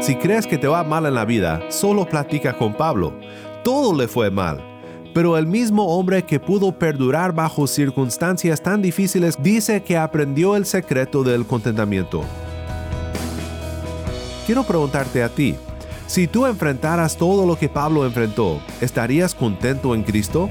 Si crees que te va mal en la vida, solo platica con Pablo. Todo le fue mal. Pero el mismo hombre que pudo perdurar bajo circunstancias tan difíciles dice que aprendió el secreto del contentamiento. Quiero preguntarte a ti, si tú enfrentaras todo lo que Pablo enfrentó, ¿estarías contento en Cristo?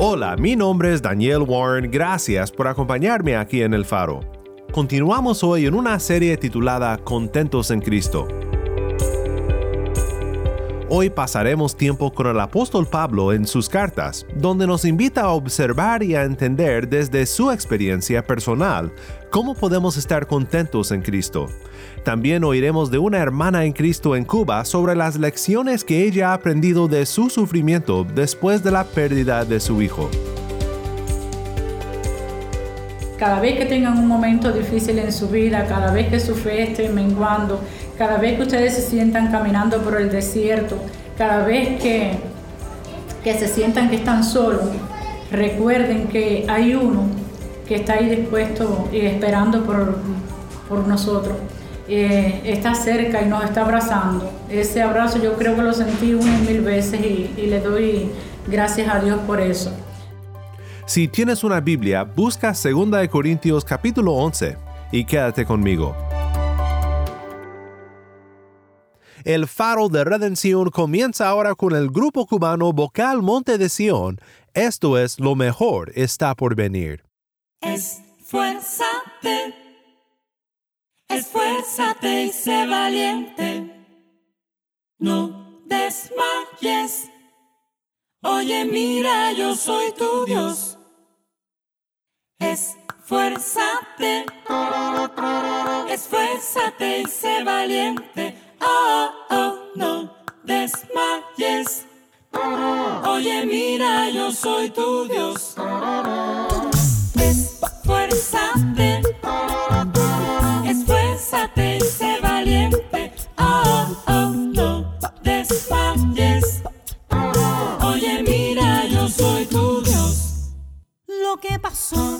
Hola, mi nombre es Daniel Warren, gracias por acompañarme aquí en El Faro. Continuamos hoy en una serie titulada Contentos en Cristo. Hoy pasaremos tiempo con el apóstol Pablo en sus cartas, donde nos invita a observar y a entender desde su experiencia personal cómo podemos estar contentos en Cristo. También oiremos de una hermana en Cristo en Cuba sobre las lecciones que ella ha aprendido de su sufrimiento después de la pérdida de su hijo. Cada vez que tengan un momento difícil en su vida, cada vez que su fe esté menguando, cada vez que ustedes se sientan caminando por el desierto, cada vez que, que se sientan que están solos, recuerden que hay uno que está ahí dispuesto y esperando por, por nosotros. Eh, está cerca y nos está abrazando. Ese abrazo yo creo que lo sentí una y mil veces y, y le doy gracias a Dios por eso. Si tienes una Biblia, busca 2 Corintios capítulo 11 y quédate conmigo. El faro de redención comienza ahora con el grupo cubano vocal Monte de Sion. Esto es lo mejor está por venir. Esfuérzate, esfuérzate y sé valiente. No desmayes. Oye, mira, yo soy tu Dios. Esfuérzate, esfuérzate y sé valiente. Oh, desmayes. Oye, mira, yo soy tu Dios. Esfuérzate, esfuérzate y sé valiente. Oh, oh, no desmayes. Oye, mira, yo soy tu Dios. Lo que pasó,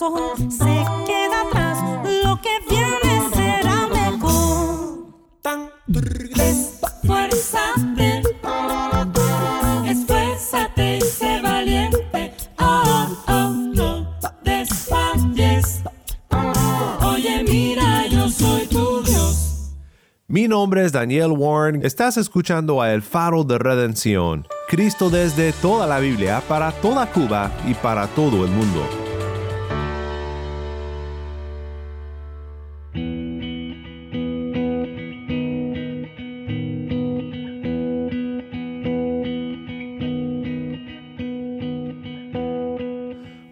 pasó, se queda atrás. Lo que viene será mejor. Esfuérzate, esfuérzate y sé valiente. Oh, oh, no desmayes. Oye, mira, yo soy tu Dios. Mi nombre nombre es Daniel Warren, estás escuchando a El Faro de Redención, Cristo desde toda la Biblia, para toda Cuba y para todo el mundo.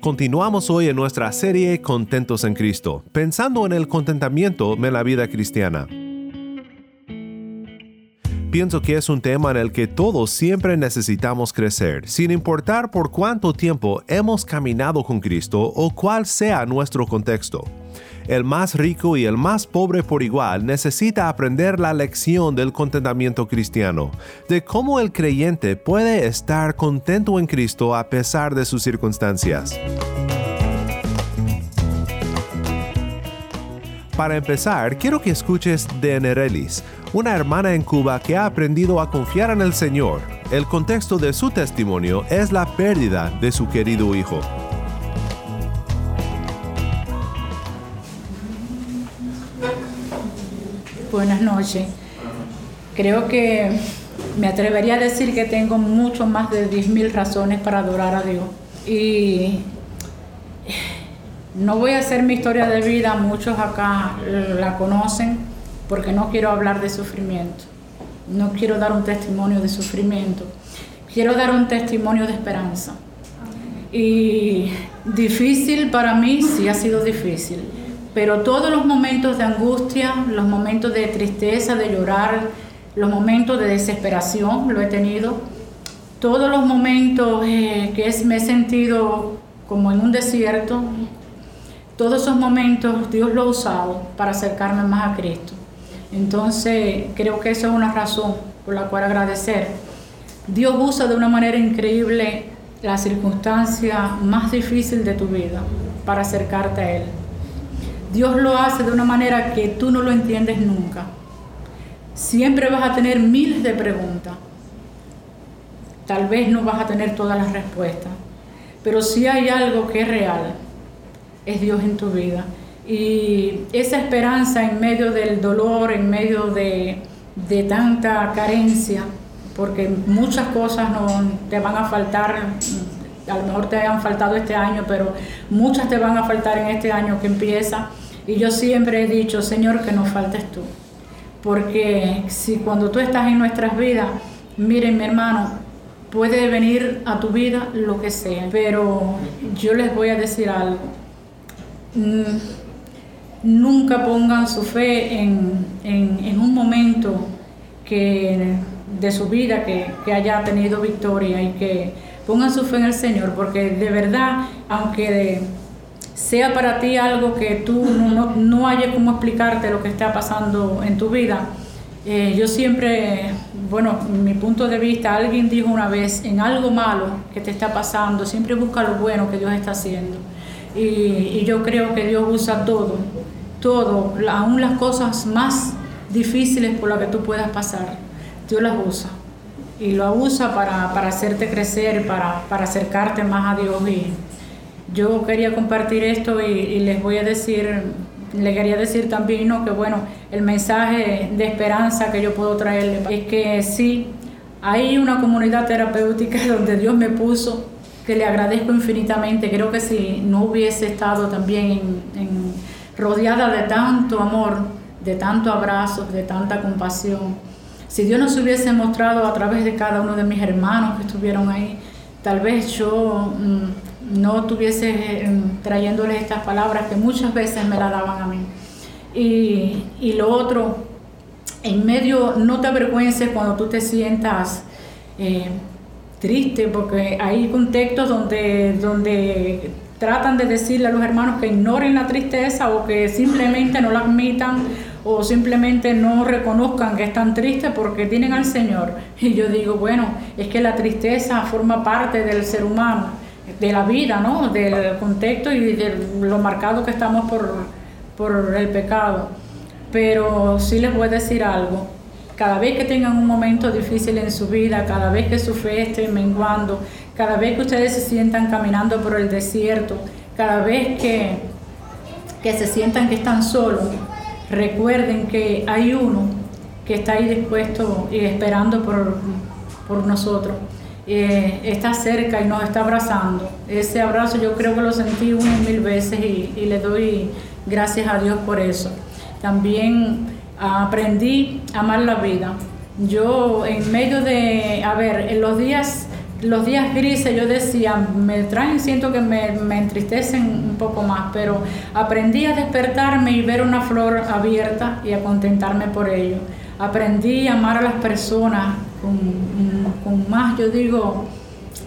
Continuamos hoy en nuestra serie Contentos en Cristo, pensando en el contentamiento en la vida cristiana. Pienso que es un tema en el que todos siempre necesitamos crecer, sin importar por cuánto tiempo hemos caminado con Cristo o cuál sea nuestro contexto. El más rico y el más pobre por igual necesita aprender la lección del contentamiento cristiano, de cómo el creyente puede estar contento en Cristo a pesar de sus circunstancias. Para empezar, quiero que escuches de Nerelis, una hermana en Cuba que ha aprendido a confiar en el Señor. El contexto de su testimonio es la pérdida de su querido hijo. Buenas noches. Creo que me atrevería a decir que tengo mucho más de 10.000 razones para adorar a Dios. Y no voy a hacer mi historia de vida, muchos acá la conocen, porque no quiero hablar de sufrimiento. No quiero dar un testimonio de sufrimiento. Quiero dar un testimonio de esperanza. Y difícil para mí, sí ha sido difícil. Pero todos los momentos de angustia, los momentos de tristeza, de llorar, los momentos de desesperación, lo he tenido. Todos los momentos eh, que es, me he sentido como en un desierto, todos esos momentos Dios lo ha usado para acercarme más a Cristo. Entonces, creo que esa es una razón por la cual agradecer. Dios usa de una manera increíble la circunstancia más difícil de tu vida para acercarte a Él. Dios lo hace de una manera que tú no lo entiendes nunca. Siempre vas a tener miles de preguntas. Tal vez no vas a tener todas las respuestas, pero si hay algo que es real, es Dios en tu vida. Y esa esperanza en medio del dolor, en medio de, tanta carencia, porque muchas cosas no te van a faltar, a lo mejor te hayan faltado este año, pero muchas te van a faltar en este año que empieza. Y yo siempre he dicho, Señor, que no faltes tú. Porque si cuando tú estás en nuestras vidas, miren mi hermano, puede venir a tu vida lo que sea, pero yo les voy a decir algo Mm, nunca pongan su fe en, un momento que, de su vida que, haya tenido victoria y que pongan su fe en el Señor, porque de verdad, aunque sea para ti algo que tú no, no, hayas cómo explicarte lo que está pasando en tu vida, eh, yo siempre, bueno, mi punto de vista, alguien dijo una vez, en algo malo que te está pasando, siempre busca lo bueno que Dios está haciendo. Y, yo creo que Dios usa todo, todo, aún las cosas más difíciles por las que tú puedas pasar, Dios las usa. Y lo usa para, hacerte crecer, para, acercarte más a Dios. Y yo quería compartir esto y, les voy a decir, le quería decir también ¿no? que bueno, el mensaje de esperanza que yo puedo traerle es que sí, hay una comunidad terapéutica donde Dios me puso que le agradezco infinitamente. Creo que si no hubiese estado también rodeada de tanto amor, de tanto abrazo, de tanta compasión, si Dios nos hubiese mostrado a través de cada uno de mis hermanos que estuvieron ahí, tal vez yo mm, no estuviese mm, trayéndoles estas palabras que muchas veces me la daban a mí. Y, y lo otro, en medio, no te avergüences cuando tú te sientas eh, triste porque hay contextos donde, donde tratan de decirle a los hermanos que ignoren la tristeza o que simplemente no la admitan o simplemente no reconozcan que están tristes porque tienen al Señor. Y yo digo, bueno, es que la tristeza forma parte del ser humano, de la vida, ¿no? Del contexto y de lo marcado que estamos por, por el pecado. Pero sí les voy a decir algo, cada vez que tengan un momento difícil en su vida, cada vez que su fe esté menguando, cada vez que ustedes se sientan caminando por el desierto, cada vez que, que se sientan que están solos, recuerden que hay uno que está ahí dispuesto y esperando por, por nosotros. Eh, está cerca y nos está abrazando. Ese abrazo yo creo que lo sentí una y mil veces y, y le doy gracias a Dios por eso. También aprendí a amar la vida. Yo en medio de, a ver, en los días los días grises yo decía, me traen, siento que me, me, entristecen un poco más, pero aprendí a despertarme y ver una flor abierta y a contentarme por ello. Aprendí a amar a las personas con, con más, yo digo,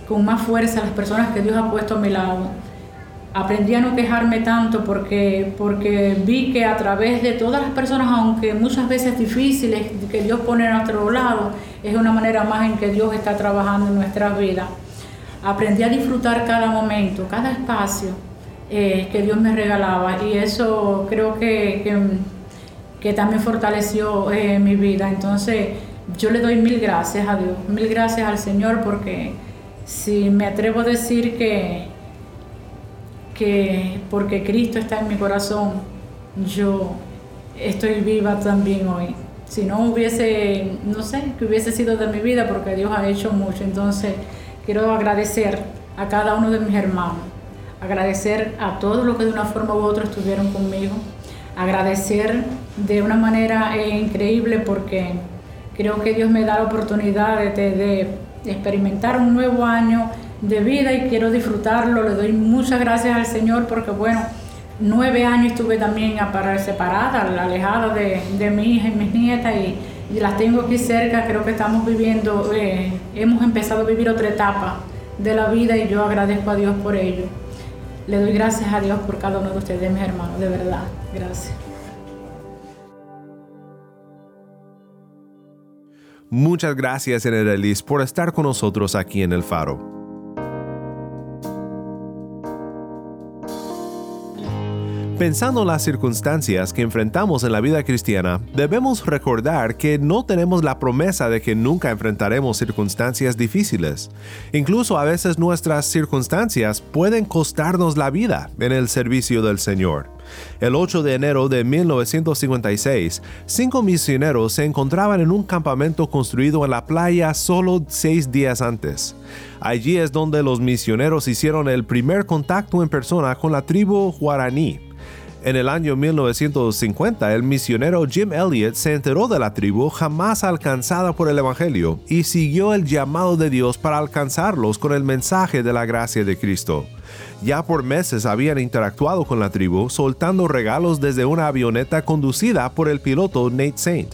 con más fuerza, las personas que Dios ha puesto a mi lado aprendí a no quejarme tanto porque, porque vi que a través de todas las personas, aunque muchas veces difíciles, que Dios pone a nuestro lado, es una manera más en que Dios está trabajando en nuestras vidas. Aprendí a disfrutar cada momento, cada espacio eh, que Dios me regalaba y eso creo que, que, también fortaleció eh, mi vida. Entonces yo le doy mil gracias a Dios, mil gracias al Señor porque si me atrevo a decir que que porque Cristo está en mi corazón, yo estoy viva también hoy. Si no hubiese, no sé, que hubiese sido de mi vida porque Dios ha hecho mucho. Entonces, quiero agradecer a cada uno de mis hermanos, agradecer a todos los que de una forma u otra estuvieron conmigo, agradecer de una manera eh, increíble porque creo que Dios me da la oportunidad de, de experimentar un nuevo año de vida y quiero disfrutarlo. Le doy muchas gracias al Señor porque, bueno, nueve años estuve también para separada, alejada de, de mi hija y mis nietas y, las tengo aquí cerca. Creo que estamos viviendo, eh, hemos empezado a vivir otra etapa de la vida y yo agradezco a Dios por ello. Le doy gracias a Dios por cada uno de ustedes, mis hermanos, de verdad. Gracias. Muchas gracias, Enelis, por estar con nosotros aquí en el Faro. Pensando en las circunstancias que enfrentamos en la vida cristiana, debemos recordar que no tenemos la promesa de que nunca enfrentaremos circunstancias difíciles. Incluso a veces nuestras circunstancias pueden costarnos la vida en el servicio del Señor. El 8 de enero de 1956, cinco misioneros se encontraban en un campamento construido en la playa solo seis días antes. Allí es donde los misioneros hicieron el primer contacto en persona con la tribu guaraní en el año 1950, el misionero Jim Elliot se enteró de la tribu jamás alcanzada por el Evangelio y siguió el llamado de Dios para alcanzarlos con el mensaje de la gracia de Cristo. Ya por meses habían interactuado con la tribu, soltando regalos desde una avioneta conducida por el piloto Nate Saint.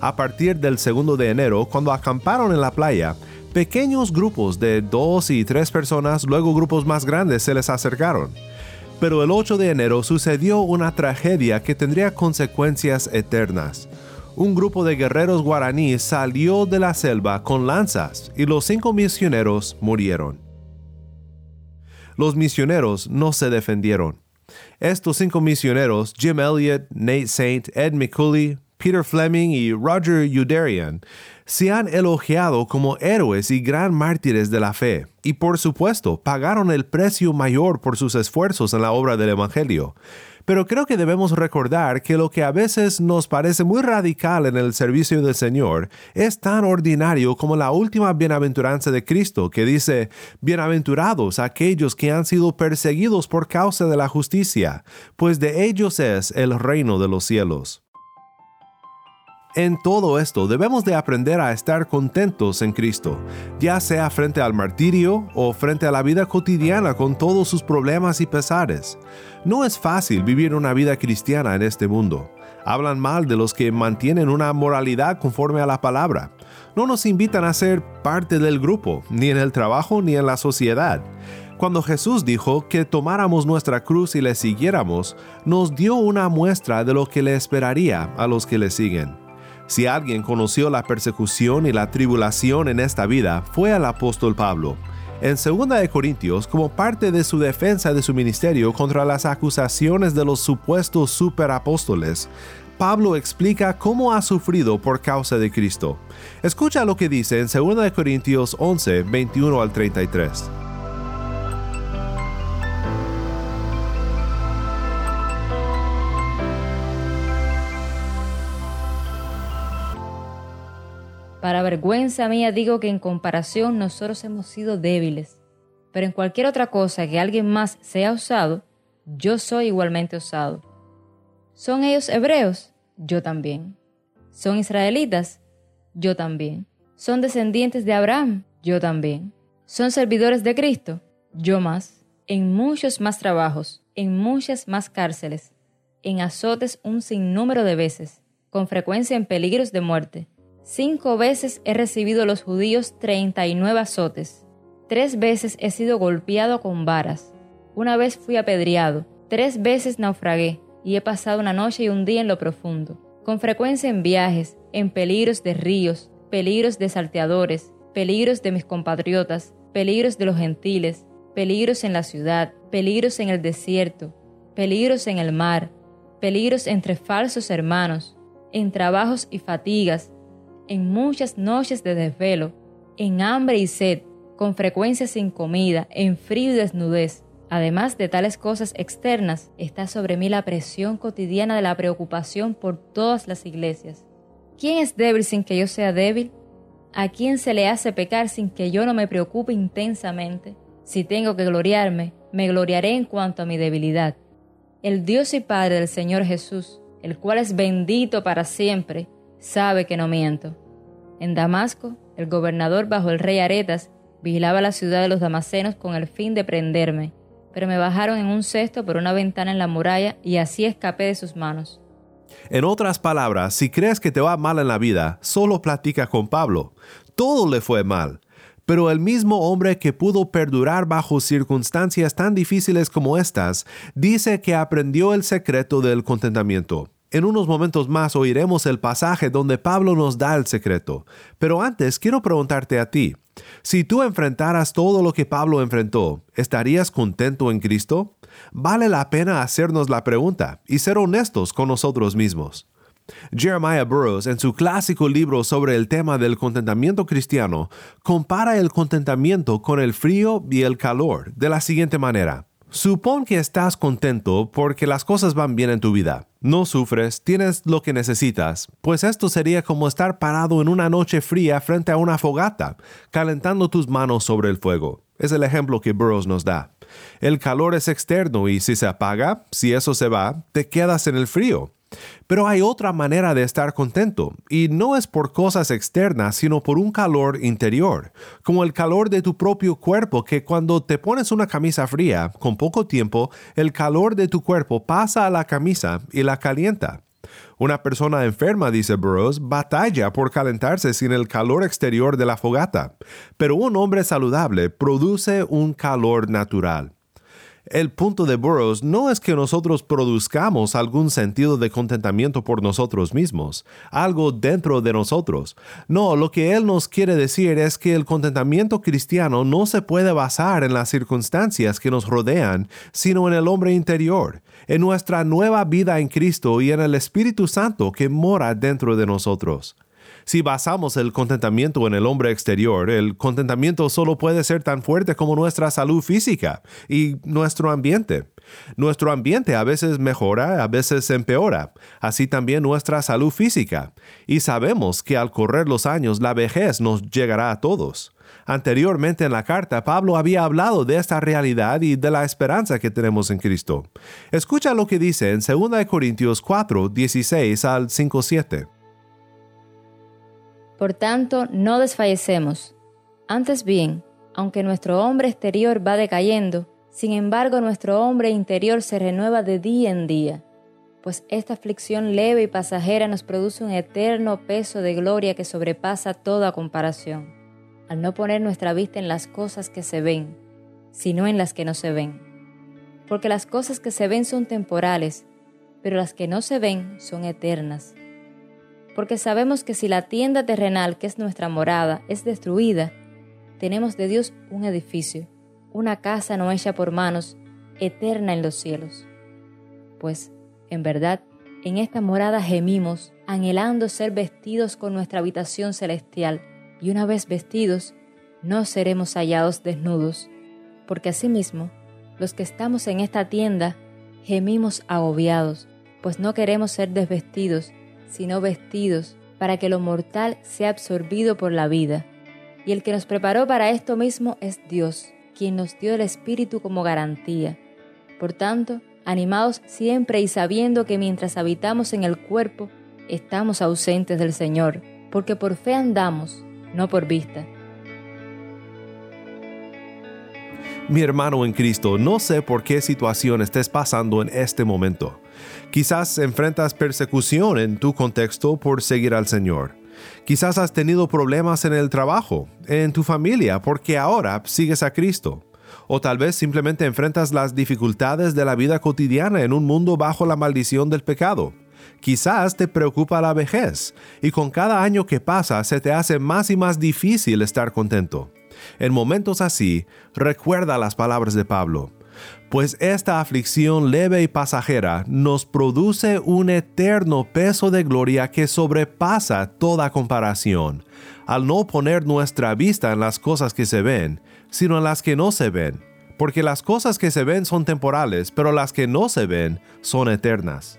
A partir del 2 de enero, cuando acamparon en la playa, pequeños grupos de dos y tres personas, luego grupos más grandes, se les acercaron. Pero el 8 de enero sucedió una tragedia que tendría consecuencias eternas. Un grupo de guerreros guaraníes salió de la selva con lanzas y los cinco misioneros murieron. Los misioneros no se defendieron. Estos cinco misioneros, Jim Elliot, Nate Saint, Ed McCulley, Peter Fleming y Roger Udarian, se han elogiado como héroes y gran mártires de la fe, y por supuesto pagaron el precio mayor por sus esfuerzos en la obra del Evangelio. Pero creo que debemos recordar que lo que a veces nos parece muy radical en el servicio del Señor es tan ordinario como la última bienaventuranza de Cristo, que dice, Bienaventurados aquellos que han sido perseguidos por causa de la justicia, pues de ellos es el reino de los cielos. En todo esto debemos de aprender a estar contentos en Cristo, ya sea frente al martirio o frente a la vida cotidiana con todos sus problemas y pesares. No es fácil vivir una vida cristiana en este mundo. Hablan mal de los que mantienen una moralidad conforme a la palabra. No nos invitan a ser parte del grupo, ni en el trabajo ni en la sociedad. Cuando Jesús dijo que tomáramos nuestra cruz y le siguiéramos, nos dio una muestra de lo que le esperaría a los que le siguen. Si alguien conoció la persecución y la tribulación en esta vida, fue el apóstol Pablo. En 2 Corintios, como parte de su defensa de su ministerio contra las acusaciones de los supuestos superapóstoles, Pablo explica cómo ha sufrido por causa de Cristo. Escucha lo que dice en 2 Corintios 11, 21 al 33. Vergüenza mía digo que en comparación nosotros hemos sido débiles. Pero en cualquier otra cosa que alguien más sea osado, yo soy igualmente osado. ¿Son ellos hebreos? Yo también. ¿Son israelitas? Yo también. ¿Son descendientes de Abraham? Yo también. ¿Son servidores de Cristo? Yo más. En muchos más trabajos, en muchas más cárceles, en azotes un sinnúmero de veces, con frecuencia en peligros de muerte. Cinco veces he recibido los judíos treinta y nueve azotes. Tres veces he sido golpeado con varas. Una vez fui apedreado. Tres veces naufragué y he pasado una noche y un día en lo profundo. Con frecuencia en viajes, en peligros de ríos, peligros de salteadores, peligros de mis compatriotas, peligros de los gentiles, peligros en la ciudad, peligros en el desierto, peligros en el mar, peligros entre falsos hermanos, en trabajos y fatigas, en muchas noches de desvelo, en hambre y sed, con frecuencia sin comida, en frío y desnudez. Además de tales cosas externas, está sobre mí la presión cotidiana de la preocupación por todas las iglesias. ¿Quién es débil sin que yo sea débil? ¿A quién se le hace pecar sin que yo no me preocupe intensamente? Si tengo que gloriarme, me gloriaré en cuanto a mi debilidad. El Dios y Padre del Señor Jesús, el cual es bendito para siempre, sabe que no miento. En Damasco, el gobernador bajo el rey Aretas vigilaba la ciudad de los damasenos con el fin de prenderme, pero me bajaron en un cesto por una ventana en la muralla y así escapé de sus manos. En otras palabras, si crees que te va mal en la vida, solo platica con Pablo. Todo le fue mal. Pero el mismo hombre que pudo perdurar bajo circunstancias tan difíciles como estas, dice que aprendió el secreto del contentamiento. En unos momentos más oiremos el pasaje donde Pablo nos da el secreto. Pero antes quiero preguntarte a ti, si tú enfrentaras todo lo que Pablo enfrentó, ¿estarías contento en Cristo? Vale la pena hacernos la pregunta y ser honestos con nosotros mismos. Jeremiah Burroughs, en su clásico libro sobre el tema del contentamiento cristiano, compara el contentamiento con el frío y el calor de la siguiente manera. Supón que estás contento porque las cosas van bien en tu vida. No sufres, tienes lo que necesitas, pues esto sería como estar parado en una noche fría frente a una fogata, calentando tus manos sobre el fuego. Es el ejemplo que Burroughs nos da. El calor es externo y si se apaga, si eso se va, te quedas en el frío. Pero hay otra manera de estar contento, y no es por cosas externas, sino por un calor interior, como el calor de tu propio cuerpo, que cuando te pones una camisa fría, con poco tiempo, el calor de tu cuerpo pasa a la camisa y la calienta. Una persona enferma, dice Burroughs, batalla por calentarse sin el calor exterior de la fogata, pero un hombre saludable produce un calor natural. El punto de Burroughs no es que nosotros produzcamos algún sentido de contentamiento por nosotros mismos, algo dentro de nosotros. No, lo que él nos quiere decir es que el contentamiento cristiano no se puede basar en las circunstancias que nos rodean, sino en el hombre interior, en nuestra nueva vida en Cristo y en el Espíritu Santo que mora dentro de nosotros. Si basamos el contentamiento en el hombre exterior, el contentamiento solo puede ser tan fuerte como nuestra salud física y nuestro ambiente. Nuestro ambiente a veces mejora, a veces empeora, así también nuestra salud física. Y sabemos que al correr los años la vejez nos llegará a todos. Anteriormente en la carta, Pablo había hablado de esta realidad y de la esperanza que tenemos en Cristo. Escucha lo que dice en 2 Corintios 4, 16 al 5, 7. Por tanto, no desfallecemos. Antes bien, aunque nuestro hombre exterior va decayendo, sin embargo nuestro hombre interior se renueva de día en día, pues esta aflicción leve y pasajera nos produce un eterno peso de gloria que sobrepasa toda comparación, al no poner nuestra vista en las cosas que se ven, sino en las que no se ven. Porque las cosas que se ven son temporales, pero las que no se ven son eternas porque sabemos que si la tienda terrenal, que es nuestra morada, es destruida, tenemos de Dios un edificio, una casa no hecha por manos, eterna en los cielos. Pues, en verdad, en esta morada gemimos, anhelando ser vestidos con nuestra habitación celestial, y una vez vestidos, no seremos hallados desnudos, porque asimismo, los que estamos en esta tienda, gemimos agobiados, pues no queremos ser desvestidos, sino vestidos para que lo mortal sea absorbido por la vida. Y el que nos preparó para esto mismo es Dios, quien nos dio el Espíritu como garantía. Por tanto, animados siempre y sabiendo que mientras habitamos en el cuerpo, estamos ausentes del Señor, porque por fe andamos, no por vista. Mi hermano en Cristo, no sé por qué situación estés pasando en este momento. Quizás enfrentas persecución en tu contexto por seguir al Señor. Quizás has tenido problemas en el trabajo, en tu familia, porque ahora sigues a Cristo. O tal vez simplemente enfrentas las dificultades de la vida cotidiana en un mundo bajo la maldición del pecado. Quizás te preocupa la vejez, y con cada año que pasa se te hace más y más difícil estar contento. En momentos así, recuerda las palabras de Pablo, pues esta aflicción leve y pasajera nos produce un eterno peso de gloria que sobrepasa toda comparación, al no poner nuestra vista en las cosas que se ven, sino en las que no se ven, porque las cosas que se ven son temporales, pero las que no se ven son eternas.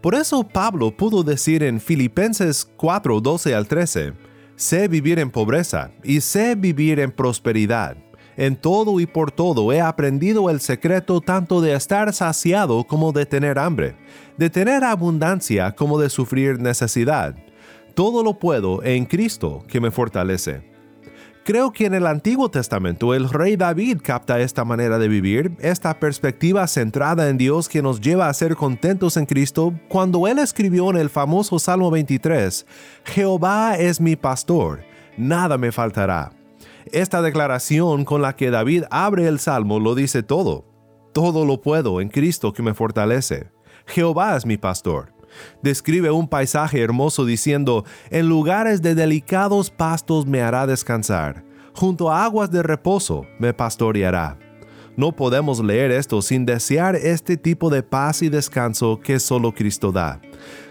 Por eso Pablo pudo decir en Filipenses 4, 12 al 13, Sé vivir en pobreza y sé vivir en prosperidad. En todo y por todo he aprendido el secreto tanto de estar saciado como de tener hambre, de tener abundancia como de sufrir necesidad. Todo lo puedo en Cristo que me fortalece. Creo que en el Antiguo Testamento el rey David capta esta manera de vivir, esta perspectiva centrada en Dios que nos lleva a ser contentos en Cristo, cuando él escribió en el famoso Salmo 23, Jehová es mi pastor, nada me faltará. Esta declaración con la que David abre el Salmo lo dice todo. Todo lo puedo en Cristo que me fortalece. Jehová es mi pastor. Describe un paisaje hermoso diciendo, en lugares de delicados pastos me hará descansar, junto a aguas de reposo me pastoreará. No podemos leer esto sin desear este tipo de paz y descanso que solo Cristo da.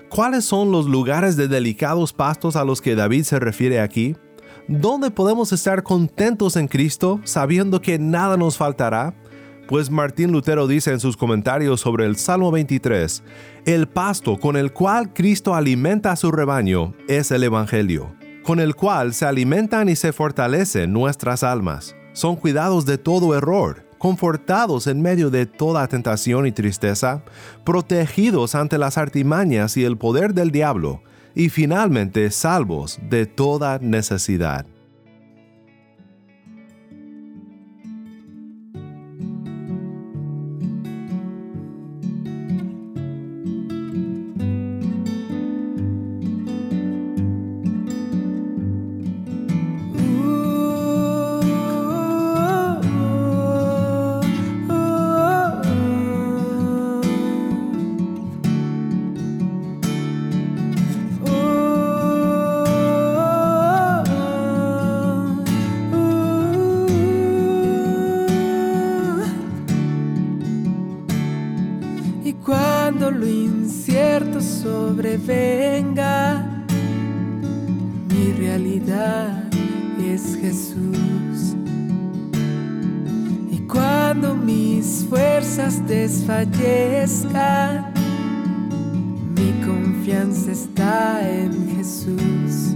¿Cuáles son los lugares de delicados pastos a los que David se refiere aquí? ¿Dónde podemos estar contentos en Cristo sabiendo que nada nos faltará? Pues Martín Lutero dice en sus comentarios sobre el Salmo 23, el pasto con el cual Cristo alimenta a su rebaño es el Evangelio, con el cual se alimentan y se fortalecen nuestras almas. Son cuidados de todo error, confortados en medio de toda tentación y tristeza, protegidos ante las artimañas y el poder del diablo, y finalmente salvos de toda necesidad. Confianza está en Jesús.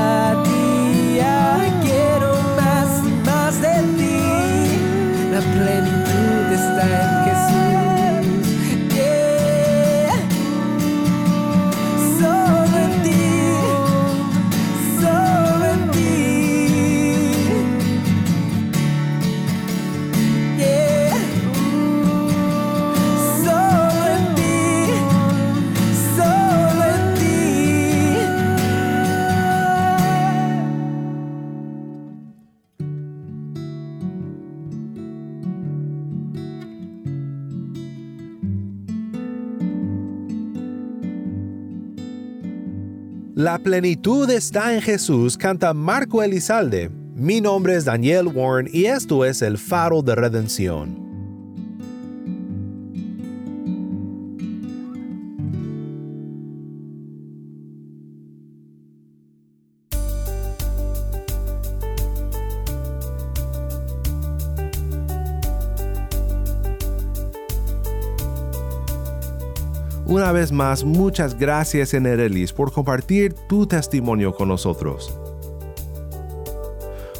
La plenitud está en Jesús canta Marco Elizalde. Mi nombre es Daniel Warren y esto es el faro de redención. Una vez más, muchas gracias Enerelis por compartir tu testimonio con nosotros.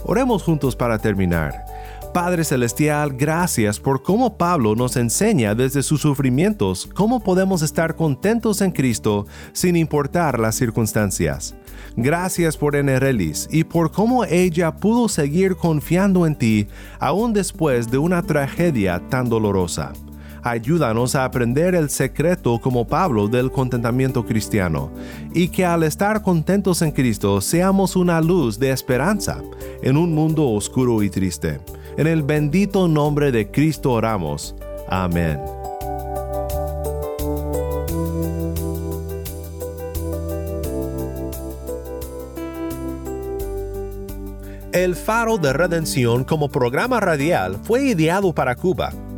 Oremos juntos para terminar. Padre Celestial, gracias por cómo Pablo nos enseña desde sus sufrimientos cómo podemos estar contentos en Cristo sin importar las circunstancias. Gracias por Enerelis y por cómo ella pudo seguir confiando en ti aún después de una tragedia tan dolorosa ayúdanos a aprender el secreto como Pablo del contentamiento cristiano, y que al estar contentos en Cristo seamos una luz de esperanza en un mundo oscuro y triste. En el bendito nombre de Cristo oramos. Amén. El Faro de Redención como programa radial fue ideado para Cuba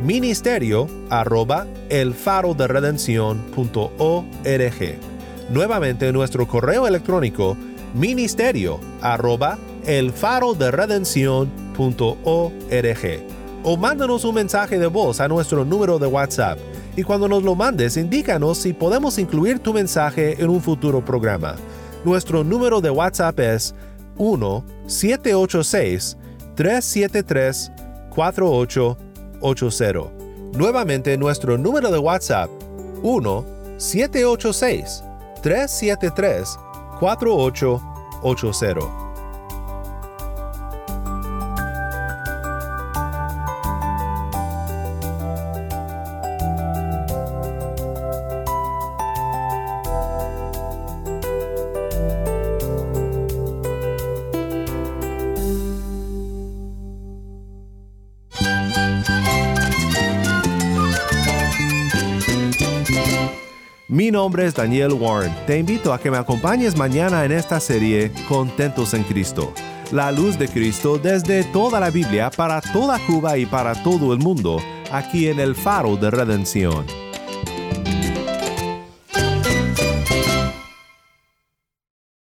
ministerio arroba el faro de Nuevamente nuestro correo electrónico ministerio arroba el faro de o mándanos un mensaje de voz a nuestro número de WhatsApp. Y cuando nos lo mandes indícanos si podemos incluir tu mensaje en un futuro programa. Nuestro número de WhatsApp es 1 786 373 48 Nuevamente nuestro número de WhatsApp 1-786-373-4880. Nombre es Daniel Warren. Te invito a que me acompañes mañana en esta serie Contentos en Cristo. La luz de Cristo desde toda la Biblia para toda Cuba y para todo el mundo, aquí en el Faro de Redención.